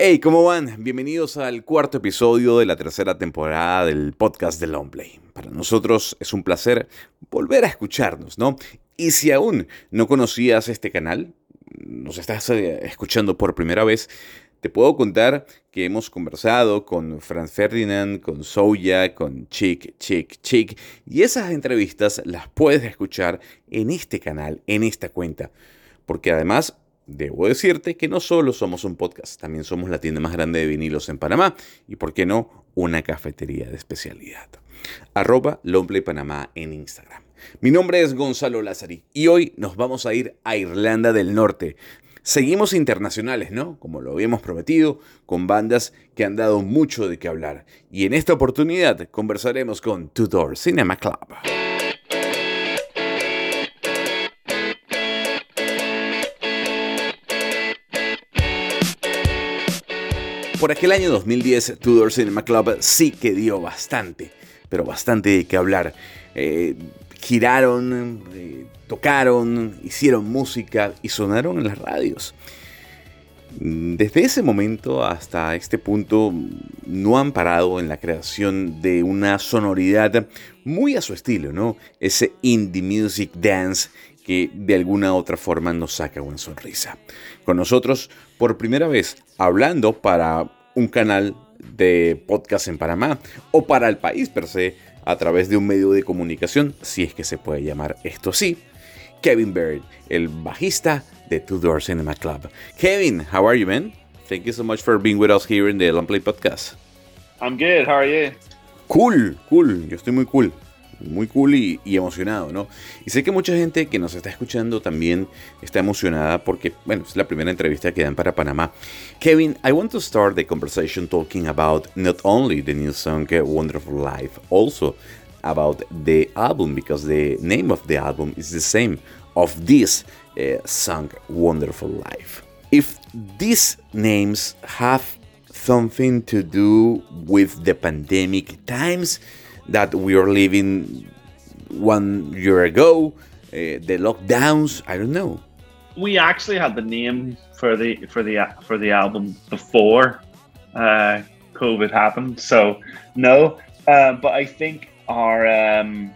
Hey, ¿cómo van? Bienvenidos al cuarto episodio de la tercera temporada del podcast de Longplay. Para nosotros es un placer volver a escucharnos, ¿no? Y si aún no conocías este canal, nos estás eh, escuchando por primera vez, te puedo contar que hemos conversado con Franz Ferdinand, con Soya, con Chick, Chick, Chick, y esas entrevistas las puedes escuchar en este canal, en esta cuenta, porque además Debo decirte que no solo somos un podcast, también somos la tienda más grande de vinilos en Panamá y, por qué no, una cafetería de especialidad. Arroba Longplay Panamá en Instagram. Mi nombre es Gonzalo Lázari y hoy nos vamos a ir a Irlanda del Norte. Seguimos internacionales, ¿no? Como lo habíamos prometido, con bandas que han dado mucho de qué hablar. Y en esta oportunidad conversaremos con Tudor Cinema Club. Por aquel año 2010, Tudor Cinema Club sí que dio bastante, pero bastante de qué hablar. Eh, giraron, eh, tocaron, hicieron música y sonaron en las radios. Desde ese momento hasta este punto no han parado en la creación de una sonoridad muy a su estilo, ¿no? Ese indie music dance que de alguna otra forma nos saca una sonrisa. Con nosotros, por primera vez, hablando para un canal de podcast en Panamá o para el país per se a través de un medio de comunicación, si es que se puede llamar esto así, Kevin Bird, el bajista de Two Door Cinema Club. Kevin, how are you, man? Thank you so much for being with us here in the Long Play Podcast. I'm good. How are you? Cool, cool. Yo estoy muy cool muy cool y, emocionado, ¿no? Y sé que mucha gente que nos está escuchando también está emocionada porque, bueno, es la primera entrevista que dan para Panamá. Kevin, I want to start the conversation talking about not only the new song Wonderful Life, also about the album because the name of the album is the same of this uh, song Wonderful Life. If these names have something to do with the pandemic times, that we are living one year ago, uh, the lockdowns. I don't know. We actually had the name for the for the for the album before uh, COVID happened, so no. Uh, but I think our um,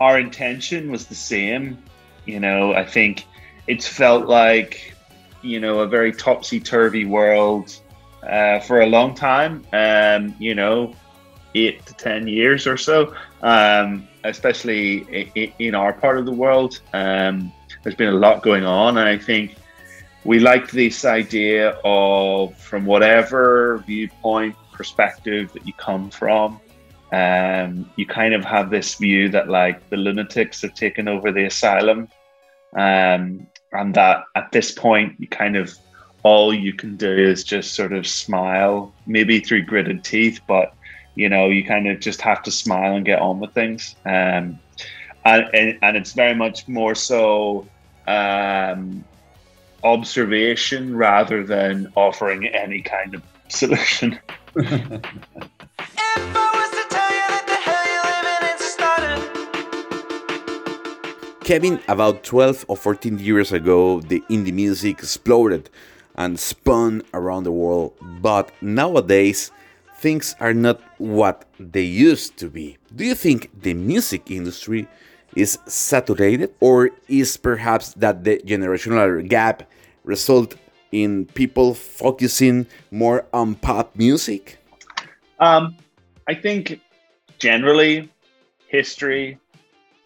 our intention was the same. You know, I think it's felt like you know a very topsy turvy world uh, for a long time. Um, you know, eight to ten years or so, um, especially in our part of the world. Um, there's been a lot going on, and I think we like this idea of from whatever viewpoint perspective that you come from. Um, you kind of have this view that like the lunatics have taken over the asylum, um, and that at this point you kind of all you can do is just sort of smile, maybe through gritted teeth, but you know, you kind of just have to smile and get on with things. Um, and, and, and it's very much more so um, observation rather than offering any kind of solution. Kevin, about 12 or 14 years ago, the indie music exploded and spun around the world. But nowadays, things are not what they used to be. Do you think the music industry is saturated or is perhaps that the generational gap result in people focusing more on pop music? Um, I think generally history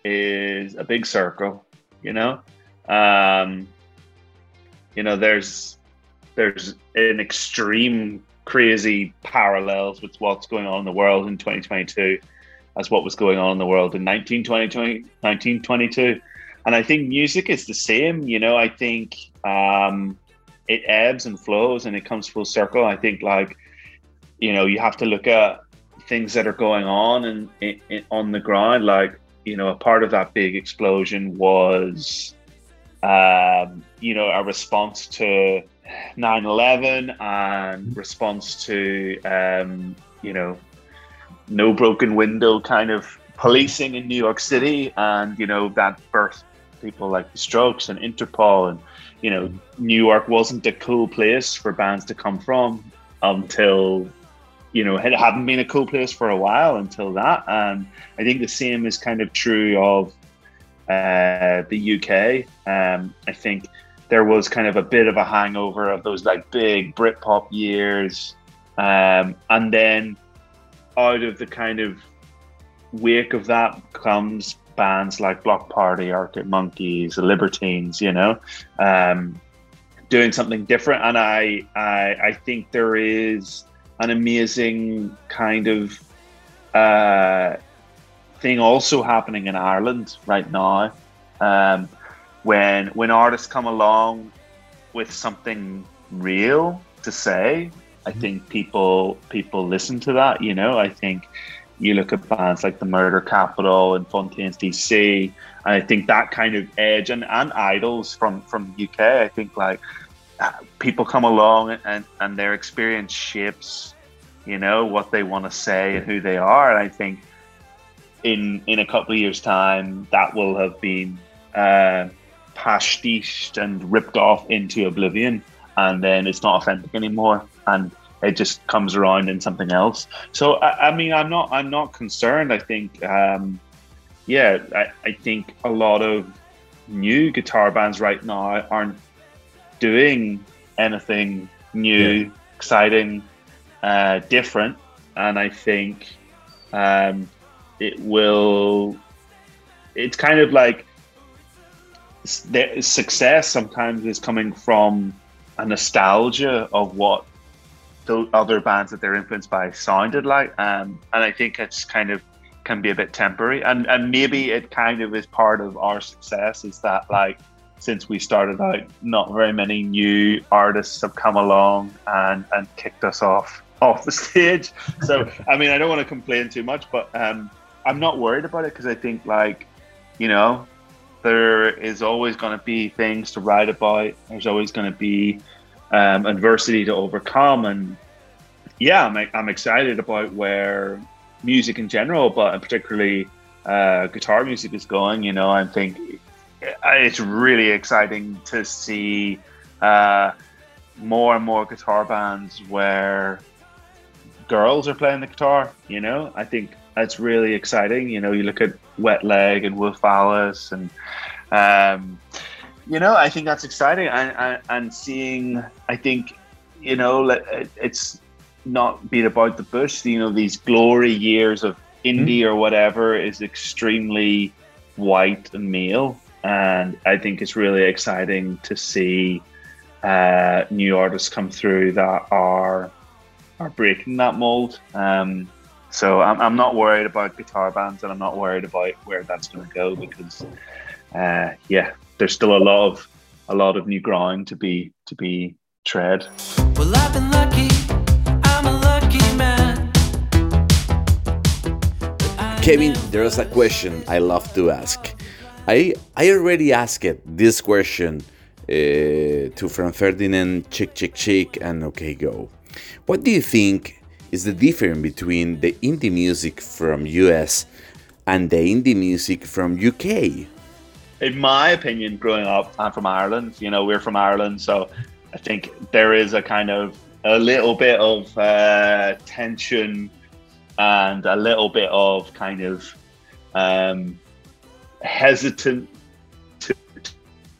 is a big circle, you know. Um, you know, there's there's an extreme crazy parallels with what's going on in the world in 2022 as what was going on in the world in 1920, 1922. And I think music is the same. You know, I think um, it ebbs and flows and it comes full circle. I think, like, you know, you have to look at things that are going on and on the ground. Like, you know, a part of that big explosion was, um, you know, a response to 9/11 and response to um, you know no broken window kind of policing in New York City, and you know that birthed people like the Strokes and Interpol, and you know, New York wasn't a cool place for bands to come from until you know it hadn't been a cool place for a while until that. And i think the same is kind of true of uh, the uk um, i think there was kind of a bit of a hangover of those like big britpop years um, and then out of the kind of wake of that comes bands like Bloc Party, Arctic Monkeys, the Libertines, you know, um, doing something different. And I, I, I think there is an amazing kind of uh, thing also happening in Ireland right now. Um, when when artists come along with something real to say, I mm-hmm. think people people listen to that. You know, I think you look at bands like the Murder Capital and Fontaines DC, and I think that kind of edge and, and IDLES from from UK. I think like people come along and and their experience shapes, you know, what they want to say and who they are. And I think in in a couple of years' time, that will have been uh, pastiched and ripped off into oblivion, and then it's not authentic anymore. And it just comes around in something else. So I, I mean, I'm not I'm not concerned. I think, um, yeah, I, I think a lot of new guitar bands right now aren't doing anything new, yeah. exciting, uh, different, and I think um, it will. It's kind of like the success sometimes is coming from a nostalgia of what the other bands that they're influenced by sounded like. Um, and I think it's kind of can be a bit temporary. And and maybe it kind of is part of our success is that like since we started out, not very many new artists have come along and and kicked us off off the stage. So I mean, I don't want to complain too much, but um, I'm not worried about it because I think like you know there is always going to be things to write about. There's always going to be um, adversity to overcome. And yeah, I'm, I'm excited about where music in general, but particularly uh, guitar music is going. You know, I think it's really exciting to see uh, more and more guitar bands where girls are playing the guitar. You know, I think that's really exciting. You know, you look at Wet Leg and Wolf Alice and um, you know, I think that's exciting, and, and, seeing, I think, you know, it's not being about the bush. You know, these glory years of indie mm-hmm. or whatever is extremely white and male, and I think it's really exciting to see uh, new artists come through that are are breaking that mold. Um, so I'm, I'm not worried about guitar bands, and I'm not worried about where that's going to go because, uh, yeah, there's still a lot of a lot of new ground to be to be tread. Well, I've been lucky. I'm a lucky man. Kevin, there's a question I love to ask. I I already asked it this question uh, to Franz Ferdinand, Chick Chick Chick, and OK Go. What do you think is the difference between the indie music from US and the indie music from UK? in my opinion, growing up, I'm from Ireland. You know, we're from Ireland, so I think there is a kind of a little bit of uh, tension and a little bit of kind of um, hesitant to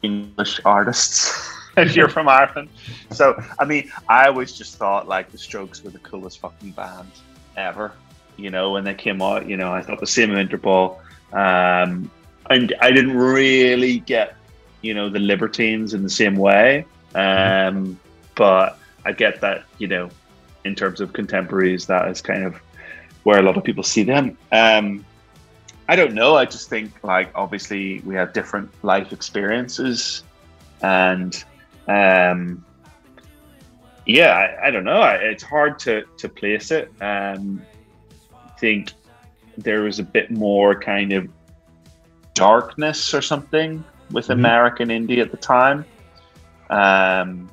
English artists if you're from Ireland. So, I mean, I always just thought like the Strokes were the coolest fucking band ever. You know, when they came out, you know, I thought the same of Interpol. Um, and I didn't really get, you know, the Libertines in the same way. Um, but I get that, you know, in terms of contemporaries, that is kind of where a lot of people see them. Um, I don't know. I just think, like, obviously, we have different life experiences, and um, yeah, I, I don't know. I, it's hard to to place it. Um, I think there was a bit more kind of darkness or something with mm-hmm. American indie at the time. Um,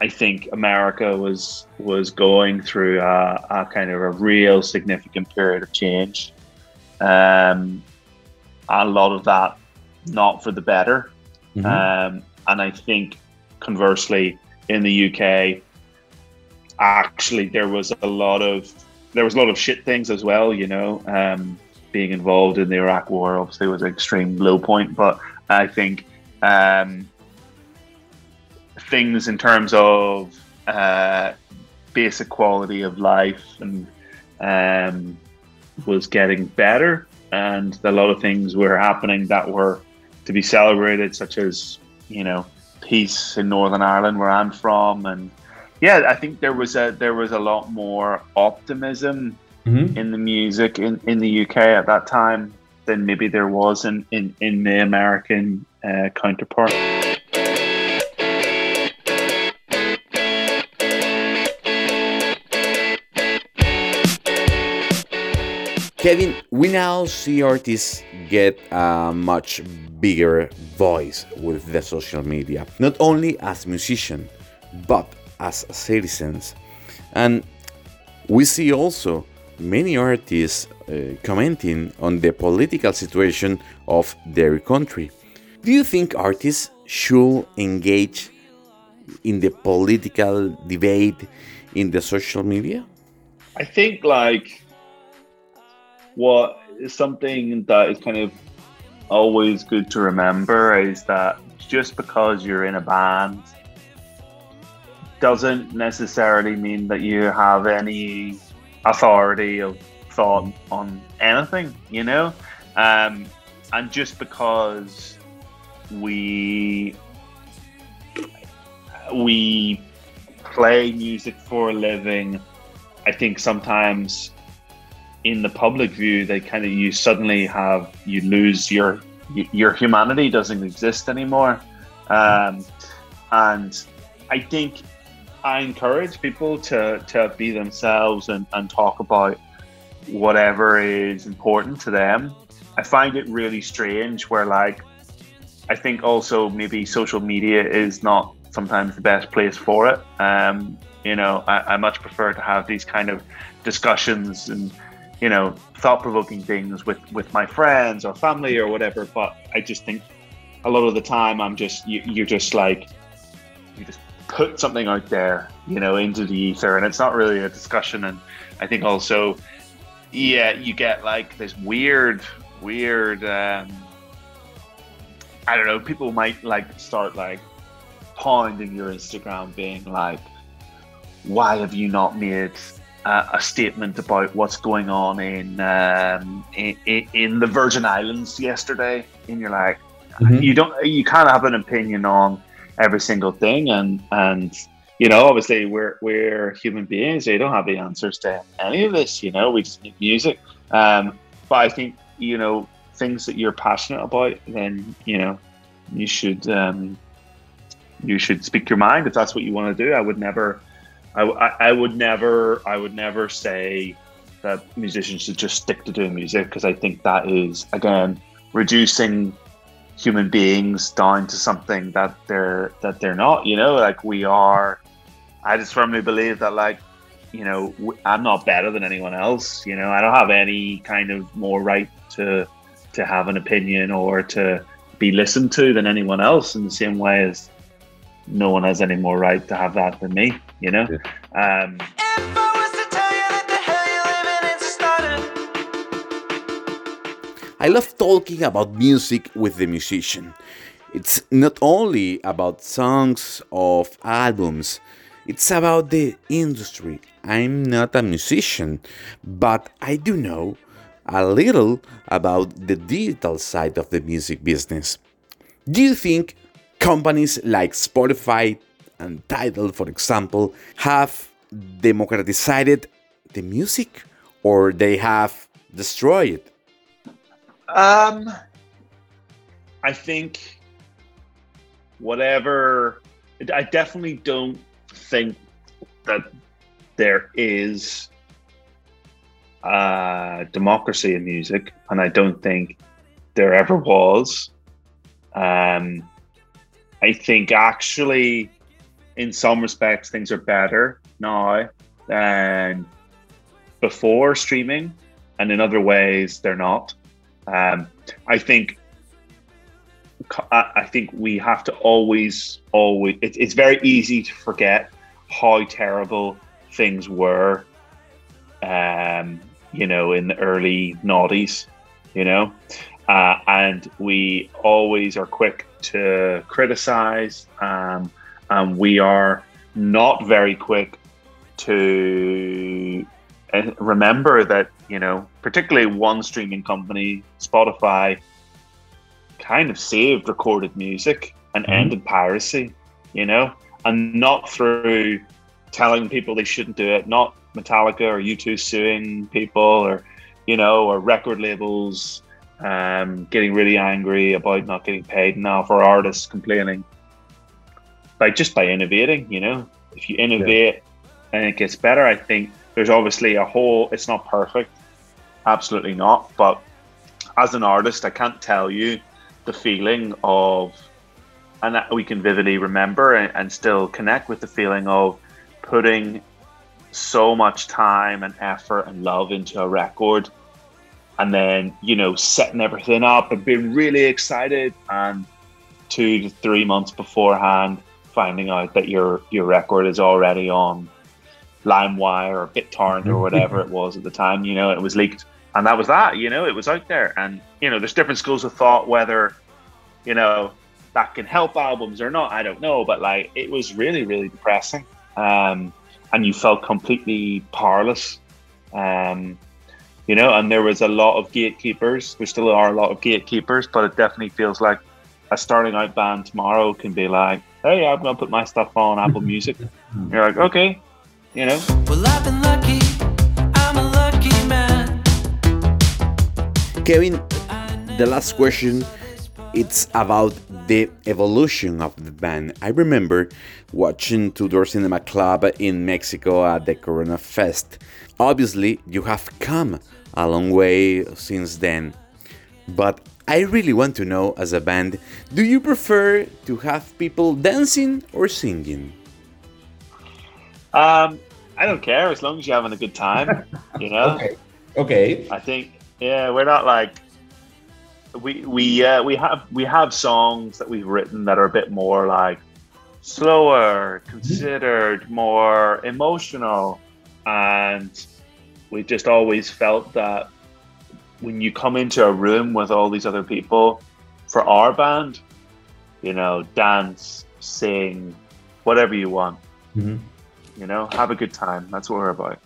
I think America was was going through a, a, kind of a real significant period of change. Um, a lot of that not for the better. Mm-hmm. Um, and I think conversely, in the UK, actually there was a lot of there was a lot of shit things as well. You know, um, being involved in the Iraq War obviously was an extreme low point, but I think um, things in terms of uh, basic quality of life and um, was getting better, and a lot of things were happening that were to be celebrated, such as you know peace in Northern Ireland, where I'm from, and yeah, I think there was a there was a lot more optimism mm-hmm. in the music in, in the UK at that time than maybe there was in in, in the American uh, counterpart. Kevin, we now see artists get a much bigger voice with the social media, not only as musicians, but as citizens. And we see also many artists uh, commenting on the political situation of their country. Do you think artists should engage in the political debate in the social media? I think like what is something that is kind of always good to remember is that just because you're in a band doesn't necessarily mean that you have any authority of thought on anything, you know? Um, and just because we we play music for a living, I think sometimes in the public view, they kind of you suddenly have you lose your your humanity doesn't exist anymore, um, and I think I encourage people to, to be themselves and, and talk about whatever is important to them. I find it really strange where, like, I think also maybe social media is not sometimes the best place for it. Um, you know, I, I much prefer to have these kind of discussions and, you know, thought provoking things with, with my friends or family or whatever. But I just think a lot of the time I'm just, you, you're just like, you just put something out there, you know, into the ether, and it's not really a discussion. And I think also, yeah, you get like this weird, weird. Um, I don't know. People might like start like pounding your Instagram, being like, "Why have you not made uh, a statement about what's going on in, um, in in the Virgin Islands yesterday?" And you're like, mm-hmm. you don't, you can't have an opinion on every single thing and and you know obviously we're we're human beings we don't have the answers to any of this you know we just need music um, but i think you know things that you're passionate about then you know you should um, you should speak your mind if that's what you want to do i would never I, I, would never i would never say that musicians should just stick to doing music because i think that is again reducing human beings down to something that they're that they're not you know? Like we are i just firmly believe that like you know i'm not better than anyone else you know? I don't have any kind of more right to to have an opinion or to be listened to than anyone else in the same way as no one has any more right to have that than me you know yeah. um I love talking about music with the musician. It's not only about songs of albums, it's about the industry. I'm not a musician, but I do know a little about the digital side of the music business. Do you think companies like Spotify and Tidal, for example, have democratized the music or they have destroyed it? Um, I think whatever. I definitely don't think that there is a democracy in music, and I don't think there ever was. Um, I think actually, in some respects, things are better now than before streaming, and in other ways, they're not. Um, I think I think we have to always, always. It, it's very easy to forget how terrible things were. Um, you know, in the early noughties, you know, uh, and we always are quick to criticize, um, and we are not very quick to uh, remember that you know, particularly one streaming company, Spotify, kind of saved recorded music and mm-hmm. ended piracy, you know, and not through telling people they shouldn't do it, not Metallica or U2 suing people or, you know, or record labels um, getting really angry about not getting paid enough or artists complaining. By just by innovating, you know, if you innovate yeah. and it gets better, I think there's obviously a whole, it's not perfect, absolutely not. But as an artist, I can't tell you the feeling of, and we can vividly remember and, and still connect with the feeling of putting so much time and effort and love into a record and then you know setting everything up and being really excited and two to three months beforehand finding out that your your record is already on LimeWire or BitTorrent or whatever it was at the time you know it was leaked and that was that. You know, it was out there, and you know, there's different schools of thought whether, you know, that can help albums or not. I don't know, but like, it was really, really depressing, um, and you felt completely powerless. Um, you know, and there was a lot of gatekeepers. There still are a lot of gatekeepers, but it definitely feels like a starting out band tomorrow can be like, "Hey, I'm gonna put my stuff on Apple Music." You're like, "Okay," you know. Well, Kevin, the last question it's about the evolution of the band. I remember watching Two Door Cinema Club in Mexico at the Corona Fest. Obviously, you have come a long way since then. But I really want to know as a band, do you prefer to have people dancing or singing? Um, I don't care as long as you're having a good time, you know. okay. Okay. I think yeah, we're not like we we uh, we have we have songs that we've written that are a bit more like slower, considered, more emotional, and we just always felt that when you come into a room with all these other people for our band, you know, dance, sing, whatever you want. Mm-hmm. You know, have a good time. That's what we're about.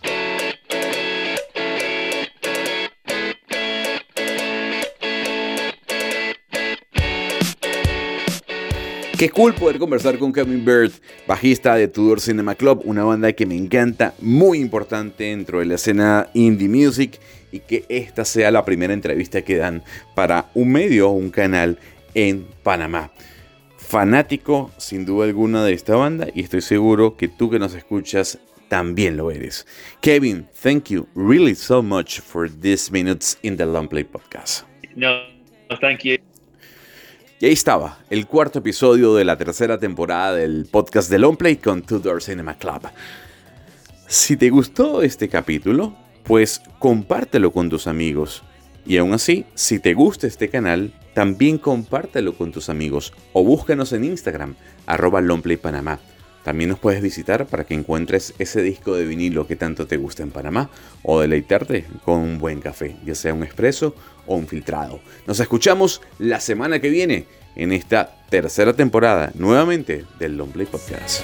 Qué cool poder conversar con Kevin Baird, bajista de Two Door Cinema Club, una banda que me encanta, muy importante dentro de la escena indie music y que esta sea la primera entrevista que dan para un medio o un canal en Panamá. Fanático sin duda alguna de esta banda y estoy seguro que tú que nos escuchas también lo eres. Kevin, thank you really so much for these minutes in the Long Play podcast. No, thank you. Y ahí estaba, el cuarto episodio de la tercera temporada del podcast de Longplay con Tudor Cinema Club. Si te gustó este capítulo, pues compártelo con tus amigos. Y aún así, si te gusta este canal, también compártelo con tus amigos o búscanos en Instagram, arroba Panamá. También nos puedes visitar para que encuentres ese disco de vinilo que tanto te gusta en Panamá o deleitarte con un buen café, ya sea un expreso o un filtrado. Nos escuchamos la semana que viene en esta tercera temporada nuevamente del Long Play Podcast.